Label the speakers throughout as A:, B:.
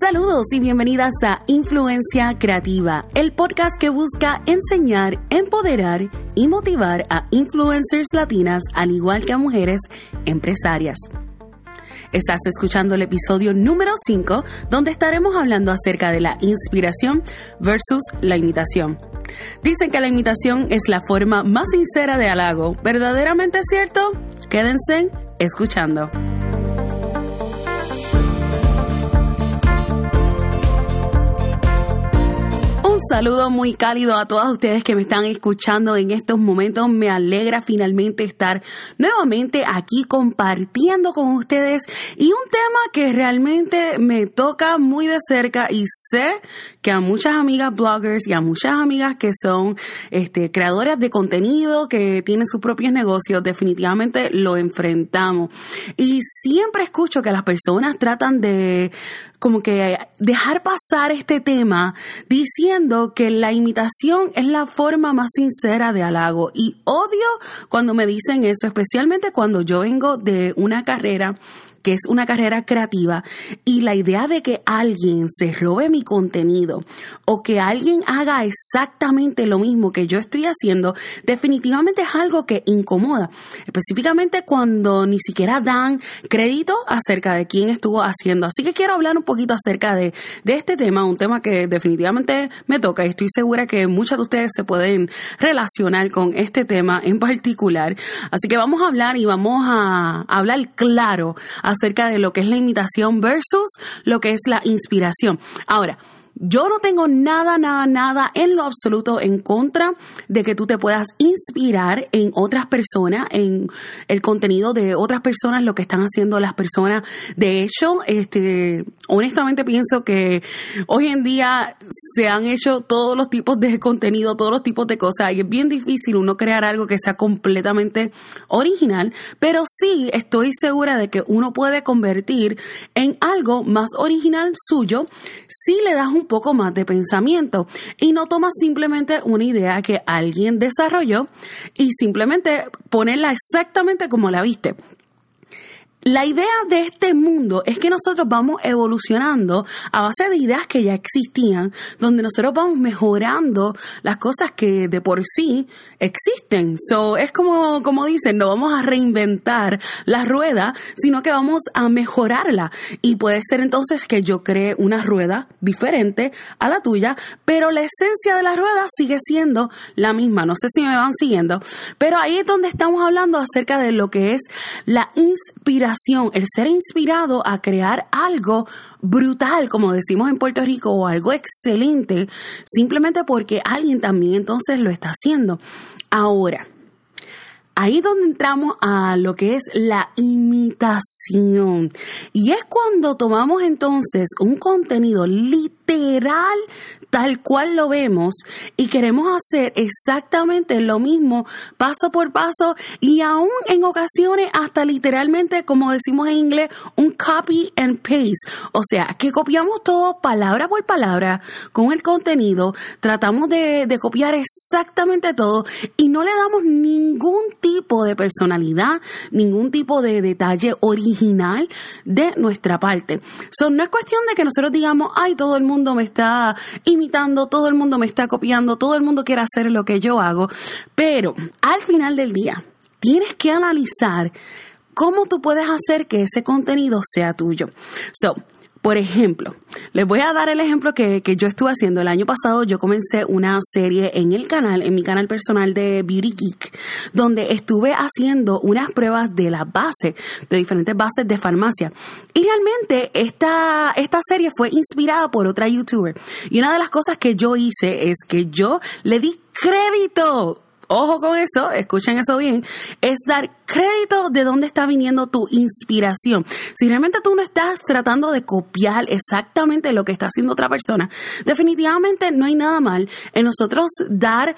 A: Saludos y bienvenidas a Influencia Creativa, el podcast que busca enseñar, empoderar y motivar a influencers latinas al igual que a mujeres empresarias. Estás escuchando el episodio número 5, donde estaremos hablando acerca de la inspiración versus la imitación. Dicen que la imitación es la forma más sincera de halago. ¿Verdaderamente cierto? Quédense escuchando. Saludo muy cálido a todas ustedes que me están escuchando en estos momentos. Me alegra finalmente estar nuevamente aquí compartiendo con ustedes y un tema que realmente me toca muy de cerca y sé que a muchas amigas bloggers y a muchas amigas que son este, creadoras de contenido, que tienen sus propios negocios, definitivamente lo enfrentamos. Y siempre escucho que las personas tratan de como que dejar pasar este tema diciendo que la imitación es la forma más sincera de halago. Y odio cuando me dicen eso, especialmente cuando yo vengo de una carrera que es una carrera creativa y la idea de que alguien se robe mi contenido o que alguien haga exactamente lo mismo que yo estoy haciendo, definitivamente es algo que incomoda, específicamente cuando ni siquiera dan crédito acerca de quién estuvo haciendo. Así que quiero hablar un poquito acerca de, de este tema, un tema que definitivamente me toca y estoy segura que muchas de ustedes se pueden relacionar con este tema en particular. Así que vamos a hablar y vamos a hablar claro de lo que es la imitación versus lo que es la inspiración. Ahora, yo no tengo nada, nada, nada en lo absoluto en contra de que tú te puedas inspirar en otras personas, en el contenido de otras personas, lo que están haciendo las personas. De hecho, este, honestamente pienso que hoy en día se han hecho todos los tipos de contenido, todos los tipos de cosas y es bien difícil uno crear algo que sea completamente original, pero sí estoy segura de que uno puede convertir en algo más original suyo si le das un poco más de pensamiento y no tomas simplemente una idea que alguien desarrolló y simplemente ponerla exactamente como la viste. La idea de este mundo es que nosotros vamos evolucionando a base de ideas que ya existían, donde nosotros vamos mejorando las cosas que de por sí existen. So, es como, como dicen, no vamos a reinventar la rueda, sino que vamos a mejorarla. Y puede ser entonces que yo cree una rueda diferente a la tuya, pero la esencia de la rueda sigue siendo la misma. No sé si me van siguiendo, pero ahí es donde estamos hablando acerca de lo que es la inspiración el ser inspirado a crear algo brutal, como decimos en Puerto Rico, o algo excelente, simplemente porque alguien también entonces lo está haciendo. Ahora, ahí donde entramos a lo que es la imitación. Y es cuando tomamos entonces un contenido literal tal cual lo vemos y queremos hacer exactamente lo mismo paso por paso y aún en ocasiones hasta literalmente, como decimos en inglés, un copy and paste. O sea, que copiamos todo palabra por palabra con el contenido, tratamos de, copiar exactamente todo y no le damos ningún tipo de personalidad, ningún tipo de detalle original de nuestra parte. So, no es cuestión de que nosotros digamos, ay, todo el mundo me está todo el mundo me está copiando, todo el mundo quiere hacer lo que yo hago, pero al final del día tienes que analizar cómo tú puedes hacer que ese contenido sea tuyo. So, por ejemplo, les voy a dar el ejemplo que, yo estuve haciendo. El año pasado yo comencé una serie en el canal, en mi canal personal de Beauty Geek, donde estuve haciendo unas pruebas de las bases, de diferentes bases de farmacia. Y realmente esta, esta serie fue inspirada por otra youtuber. Y una de las cosas que yo hice es que yo le di crédito ojo con eso, escuchen eso bien, es dar crédito de dónde está viniendo tu inspiración. Si realmente tú no estás tratando de copiar exactamente lo que está haciendo otra persona, definitivamente no hay nada mal en nosotros dar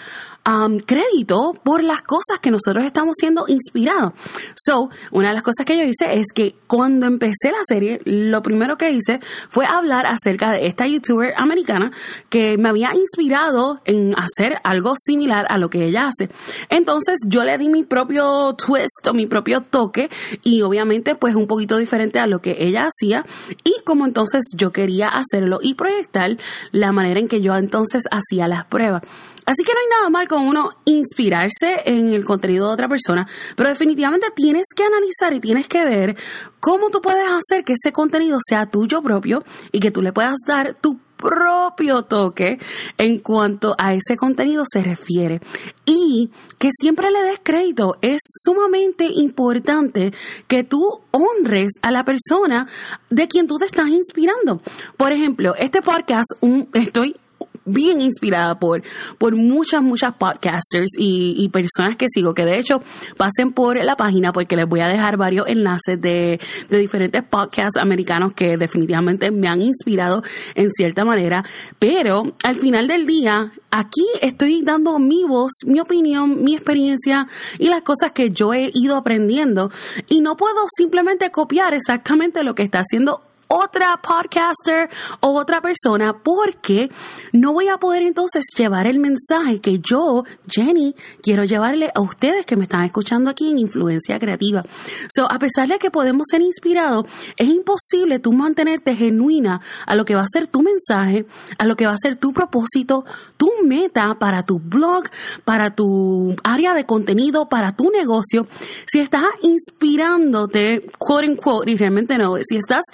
A: um, crédito por las cosas que nosotros estamos siendo inspirados. So, una de las cosas que yo hice es que cuando empecé la serie, lo primero que hice fue hablar acerca de esta youtuber americana que me había inspirado en hacer algo similar a lo que ella hace. Entonces yo le di mi propio twist mi propio toque y obviamente pues un poquito diferente a lo que ella hacía y como entonces yo quería hacerlo y proyectar la manera en que yo entonces hacía las pruebas. Así que no hay nada mal con uno inspirarse en el contenido de otra persona, pero definitivamente tienes que analizar y tienes que ver cómo tú puedes hacer que ese contenido sea tuyo propio y que tú le puedas dar tu propio toque en cuanto a ese contenido se refiere. Y que siempre le des crédito. Es sumamente importante que tú honres a la persona de quien tú te estás inspirando. Por ejemplo, este podcast, un, estoy bien inspirada por, por muchas, muchas podcasters y, personas que sigo, que de hecho pasen por la página porque les voy a dejar varios enlaces de, de diferentes podcasts americanos que definitivamente me han inspirado en cierta manera, pero al final del día aquí estoy dando mi voz, mi opinión, mi experiencia y las cosas que yo he ido aprendiendo. Y no puedo simplemente copiar exactamente lo que está haciendo otra podcaster o otra persona porque no voy a poder entonces llevar el mensaje que yo, Jenny, quiero llevarle a ustedes que me están escuchando aquí en Influencia Creativa. So, a pesar de que podemos ser inspirados, es imposible tú mantenerte genuina a lo que va a ser tu mensaje, a lo que va a ser tu propósito, tu meta para tu blog, para tu área de contenido, para tu negocio. Si estás inspirándote, quote unquote, y realmente no, si estás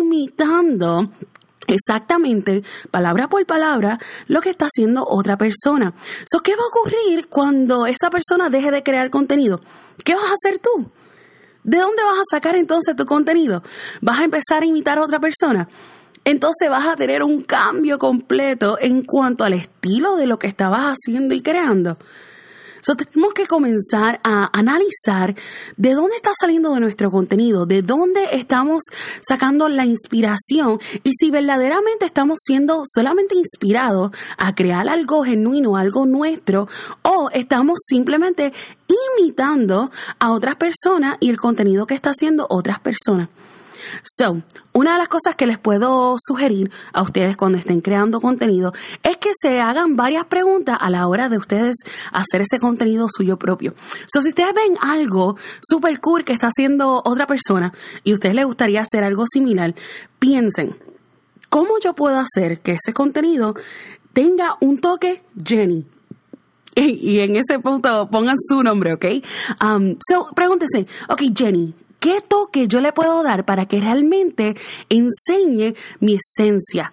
A: imitando exactamente, palabra por palabra, lo que está haciendo otra persona. So, ¿Qué va a ocurrir cuando esa persona deje de crear contenido? ¿Qué vas a hacer tú? ¿De dónde vas a sacar entonces tu contenido? ¿Vas a empezar a imitar a otra persona? Entonces vas a tener un cambio completo en cuanto al estilo de lo que estabas haciendo y creando. So, tenemos que comenzar a analizar de dónde está saliendo de nuestro contenido, de dónde estamos sacando la inspiración y si verdaderamente estamos siendo solamente inspirados a crear algo genuino, algo nuestro, o estamos simplemente imitando a otras personas y el contenido que está haciendo otras personas. So, una de las cosas que les puedo sugerir a ustedes cuando estén creando contenido es que se hagan varias preguntas a la hora de ustedes hacer ese contenido suyo propio. So, si ustedes ven algo super cool que está haciendo otra persona y a ustedes les gustaría hacer algo similar, piensen, ¿cómo yo puedo hacer que ese contenido tenga un toque Jenny? Y, en ese punto pongan su nombre, ¿ok? Um, so, pregúntense, ok, Jenny, ¿Qué toque yo le puedo dar para que realmente enseñe mi esencia?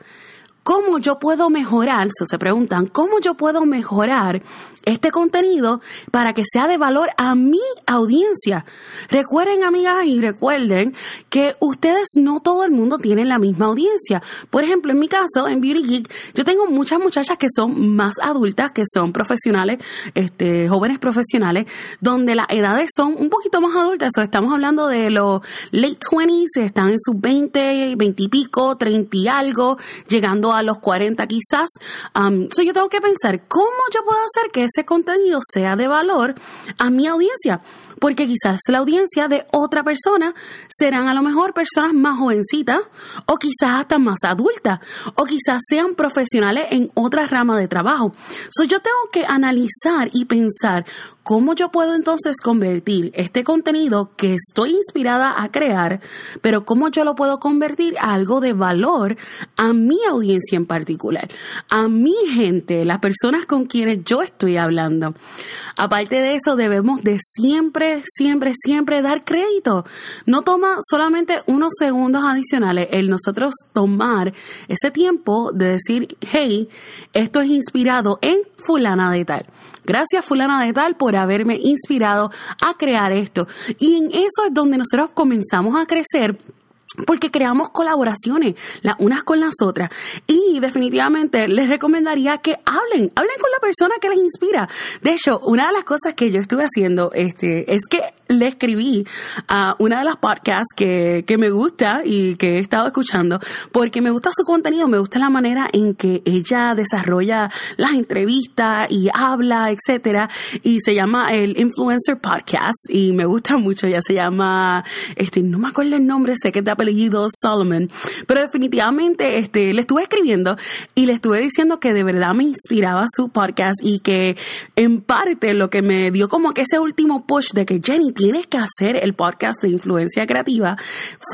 A: ¿Cómo yo puedo mejorar? So se preguntan, ¿cómo yo puedo mejorar este contenido para que sea de valor a mi audiencia. Recuerden, amigas, y recuerden que ustedes no todo el mundo tiene la misma audiencia. Por ejemplo, en mi caso, en Beauty Geek, yo tengo muchas muchachas que son más adultas, que son profesionales, este, jóvenes profesionales, donde las edades son un poquito más adultas. O estamos hablando de los late 20s, están en sus 20, 20 y pico, 30 y algo, llegando a los 40 quizás. Um, so yo tengo que pensar, ¿cómo yo puedo hacer que ese contenido sea de valor a mi audiencia porque quizás la audiencia de otra persona serán a lo mejor personas más jovencitas o quizás hasta más adultas o quizás sean profesionales en otra rama de trabajo. So, yo tengo que analizar y pensar cómo yo puedo entonces convertir este contenido que estoy inspirada a crear, pero cómo yo lo puedo convertir a algo de valor a mi audiencia en particular, a mi gente, las personas con quienes yo estoy hablando. Aparte de eso, debemos de siempre siempre, siempre, dar crédito. No toma solamente unos segundos adicionales el nosotros tomar ese tiempo de decir, hey, esto es inspirado en fulana de tal. Gracias fulana de tal por haberme inspirado a crear esto. Y en eso es donde nosotros comenzamos a crecer porque creamos colaboraciones las unas con las otras y definitivamente les recomendaría que hablen, hablen con la persona que les inspira. De hecho, una de las cosas que yo estuve haciendo este es que le escribí a una de las podcasts que, que me gusta y que he estado escuchando porque me gusta su contenido, me gusta la manera en que ella desarrolla las entrevistas y habla, etcétera, y se llama el Influencer Podcast y me gusta mucho, ya se llama, este, no me acuerdo el nombre, sé que te apellido Solomon, pero definitivamente este, le estuve escribiendo y le estuve diciendo que de verdad me inspiraba su podcast y que en parte lo que me dio como que ese último push de que Jenny tienes que hacer el podcast de influencia creativa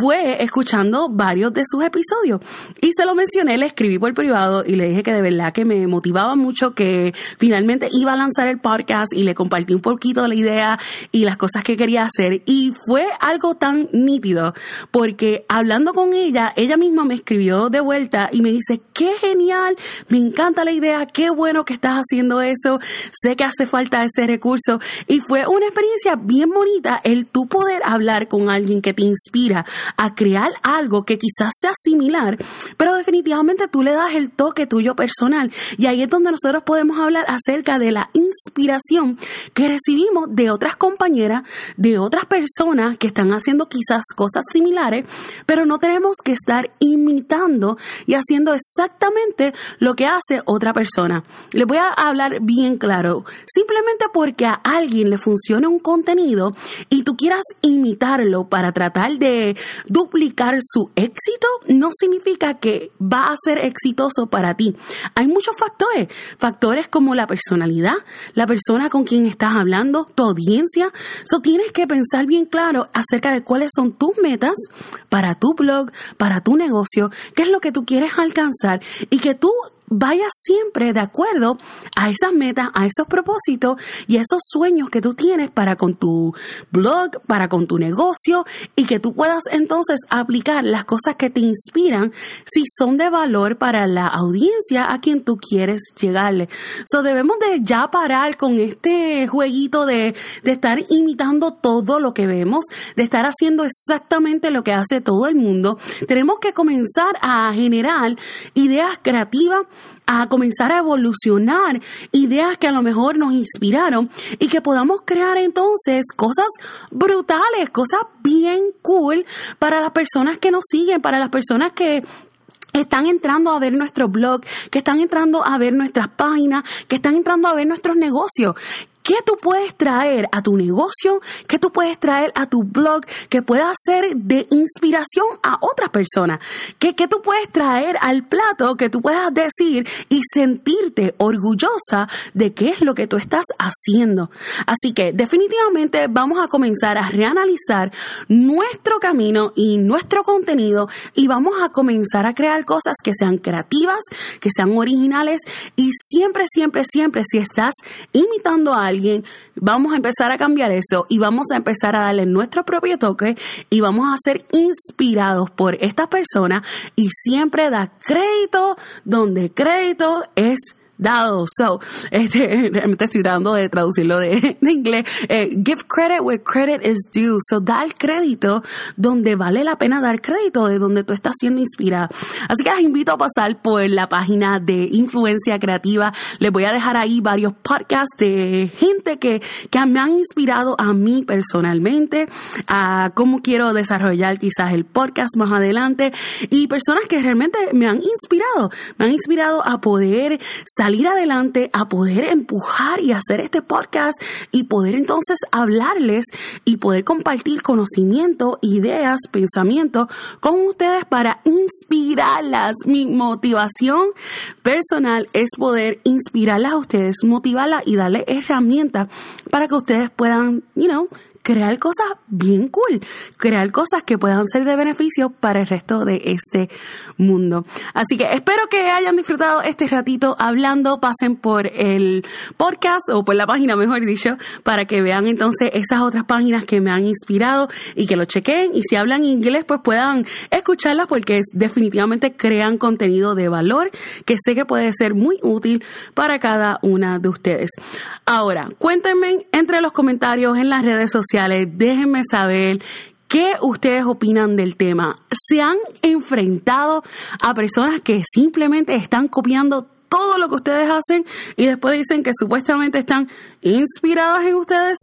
A: fue escuchando varios de sus episodios. Y se lo mencioné, le escribí por privado y le dije que de verdad que me motivaba mucho que finalmente iba a lanzar el podcast y le compartí un poquito la idea y las cosas que quería hacer. Y fue algo tan nítido porque hablando con ella, ella misma me escribió de vuelta y me dice, qué genial, me encanta la idea, qué bueno que estás haciendo eso, sé que hace falta ese recurso. Y fue una experiencia bien bonita el tú poder hablar con alguien que te inspira a crear algo que quizás sea similar, pero definitivamente tú le das el toque tuyo personal. Y ahí es donde nosotros podemos hablar acerca de la inspiración que recibimos de otras compañeras, de otras personas que están haciendo quizás cosas similares, pero no tenemos que estar imitando y haciendo exactamente lo que hace otra persona. Les voy a hablar bien claro. Simplemente porque a alguien le funciona un contenido y tú quieras imitarlo para tratar de duplicar su éxito, no significa que va a ser exitoso para ti. Hay muchos factores, factores como la personalidad, la persona con quien estás hablando, tu audiencia. So tienes que pensar bien claro acerca de cuáles son tus metas para tu blog, para tu negocio, qué es lo que tú quieres alcanzar y que tú vaya siempre de acuerdo a esas metas, a esos propósitos y a esos sueños que tú tienes para con tu blog, para con tu negocio y que tú puedas entonces aplicar las cosas que te inspiran si son de valor para la audiencia a quien tú quieres llegarle. So debemos de ya parar con este jueguito de, de estar imitando todo lo que vemos, de estar haciendo exactamente lo que hace todo el mundo. Tenemos que comenzar a generar ideas creativas a comenzar a evolucionar ideas que a lo mejor nos inspiraron y que podamos crear entonces cosas brutales, cosas bien cool para las personas que nos siguen, para las personas que están entrando a ver nuestro blog, que están entrando a ver nuestras páginas, que están entrando a ver nuestros negocios. ¿Qué tú puedes traer a tu negocio? ¿Qué tú puedes traer a tu blog que pueda ser de inspiración a otras personas? ¿Qué, ¿Qué tú puedes traer al plato que tú puedas decir y sentirte orgullosa de qué es lo que tú estás haciendo? Así que definitivamente vamos a comenzar a reanalizar nuestro camino y nuestro contenido y vamos a comenzar a crear cosas que sean creativas, que sean originales y siempre, siempre, siempre si estás imitando a alguien, vamos a empezar a cambiar eso y vamos a empezar a darle nuestro propio toque y vamos a ser inspirados por esta persona y siempre da crédito donde crédito es dado. So, este, realmente estoy tratando de traducirlo de, inglés. Eh, give credit where credit is due. So, da el crédito donde vale la pena dar crédito, de donde tú estás siendo inspirada. Así que les invito a pasar por la página de Influencia Creativa. Les voy a dejar ahí varios podcasts de gente que, que me han inspirado a mí personalmente, a cómo quiero desarrollar quizás el podcast más adelante y personas que realmente me han inspirado, me han inspirado a poder salir ir adelante, a poder empujar y hacer este podcast y poder entonces hablarles y poder compartir conocimiento, ideas, pensamientos con ustedes para inspirarlas. Mi motivación personal es poder inspirarlas a ustedes, motivarlas y darles herramientas para que ustedes puedan, you know, crear cosas bien cool, crear cosas que puedan ser de beneficio para el resto de este mundo. Así que espero que hayan disfrutado este ratito hablando, pasen por el podcast o por la página, mejor dicho, para que vean entonces esas otras páginas que me han inspirado y que lo chequen y si hablan inglés pues puedan escucharlas porque definitivamente crean contenido de valor que sé que puede ser muy útil para cada una de ustedes. Ahora, cuéntenme entre los comentarios en las redes Déjenme saber ¿Qué ustedes opinan del tema? ¿Se han enfrentado a personas que simplemente están copiando todo lo que ustedes hacen y después dicen que supuestamente están inspiradas en ustedes?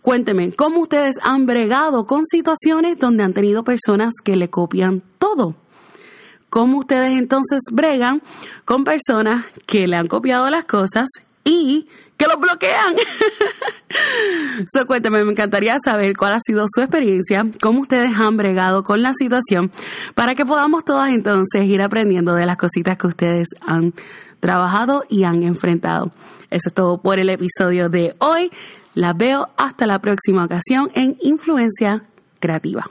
A: Cuéntenme, ¿cómo ustedes han bregado con situaciones donde han tenido personas que le copian todo? ¿Cómo ustedes entonces bregan con personas que le han copiado las cosas y que los bloquean. so, cuéntame, me encantaría saber cuál ha sido su experiencia, cómo ustedes han bregado con la situación, para que podamos todas entonces ir aprendiendo de las cositas que ustedes han trabajado y han enfrentado. Eso es todo por el episodio de hoy. Las veo hasta la próxima ocasión en Influencia Creativa.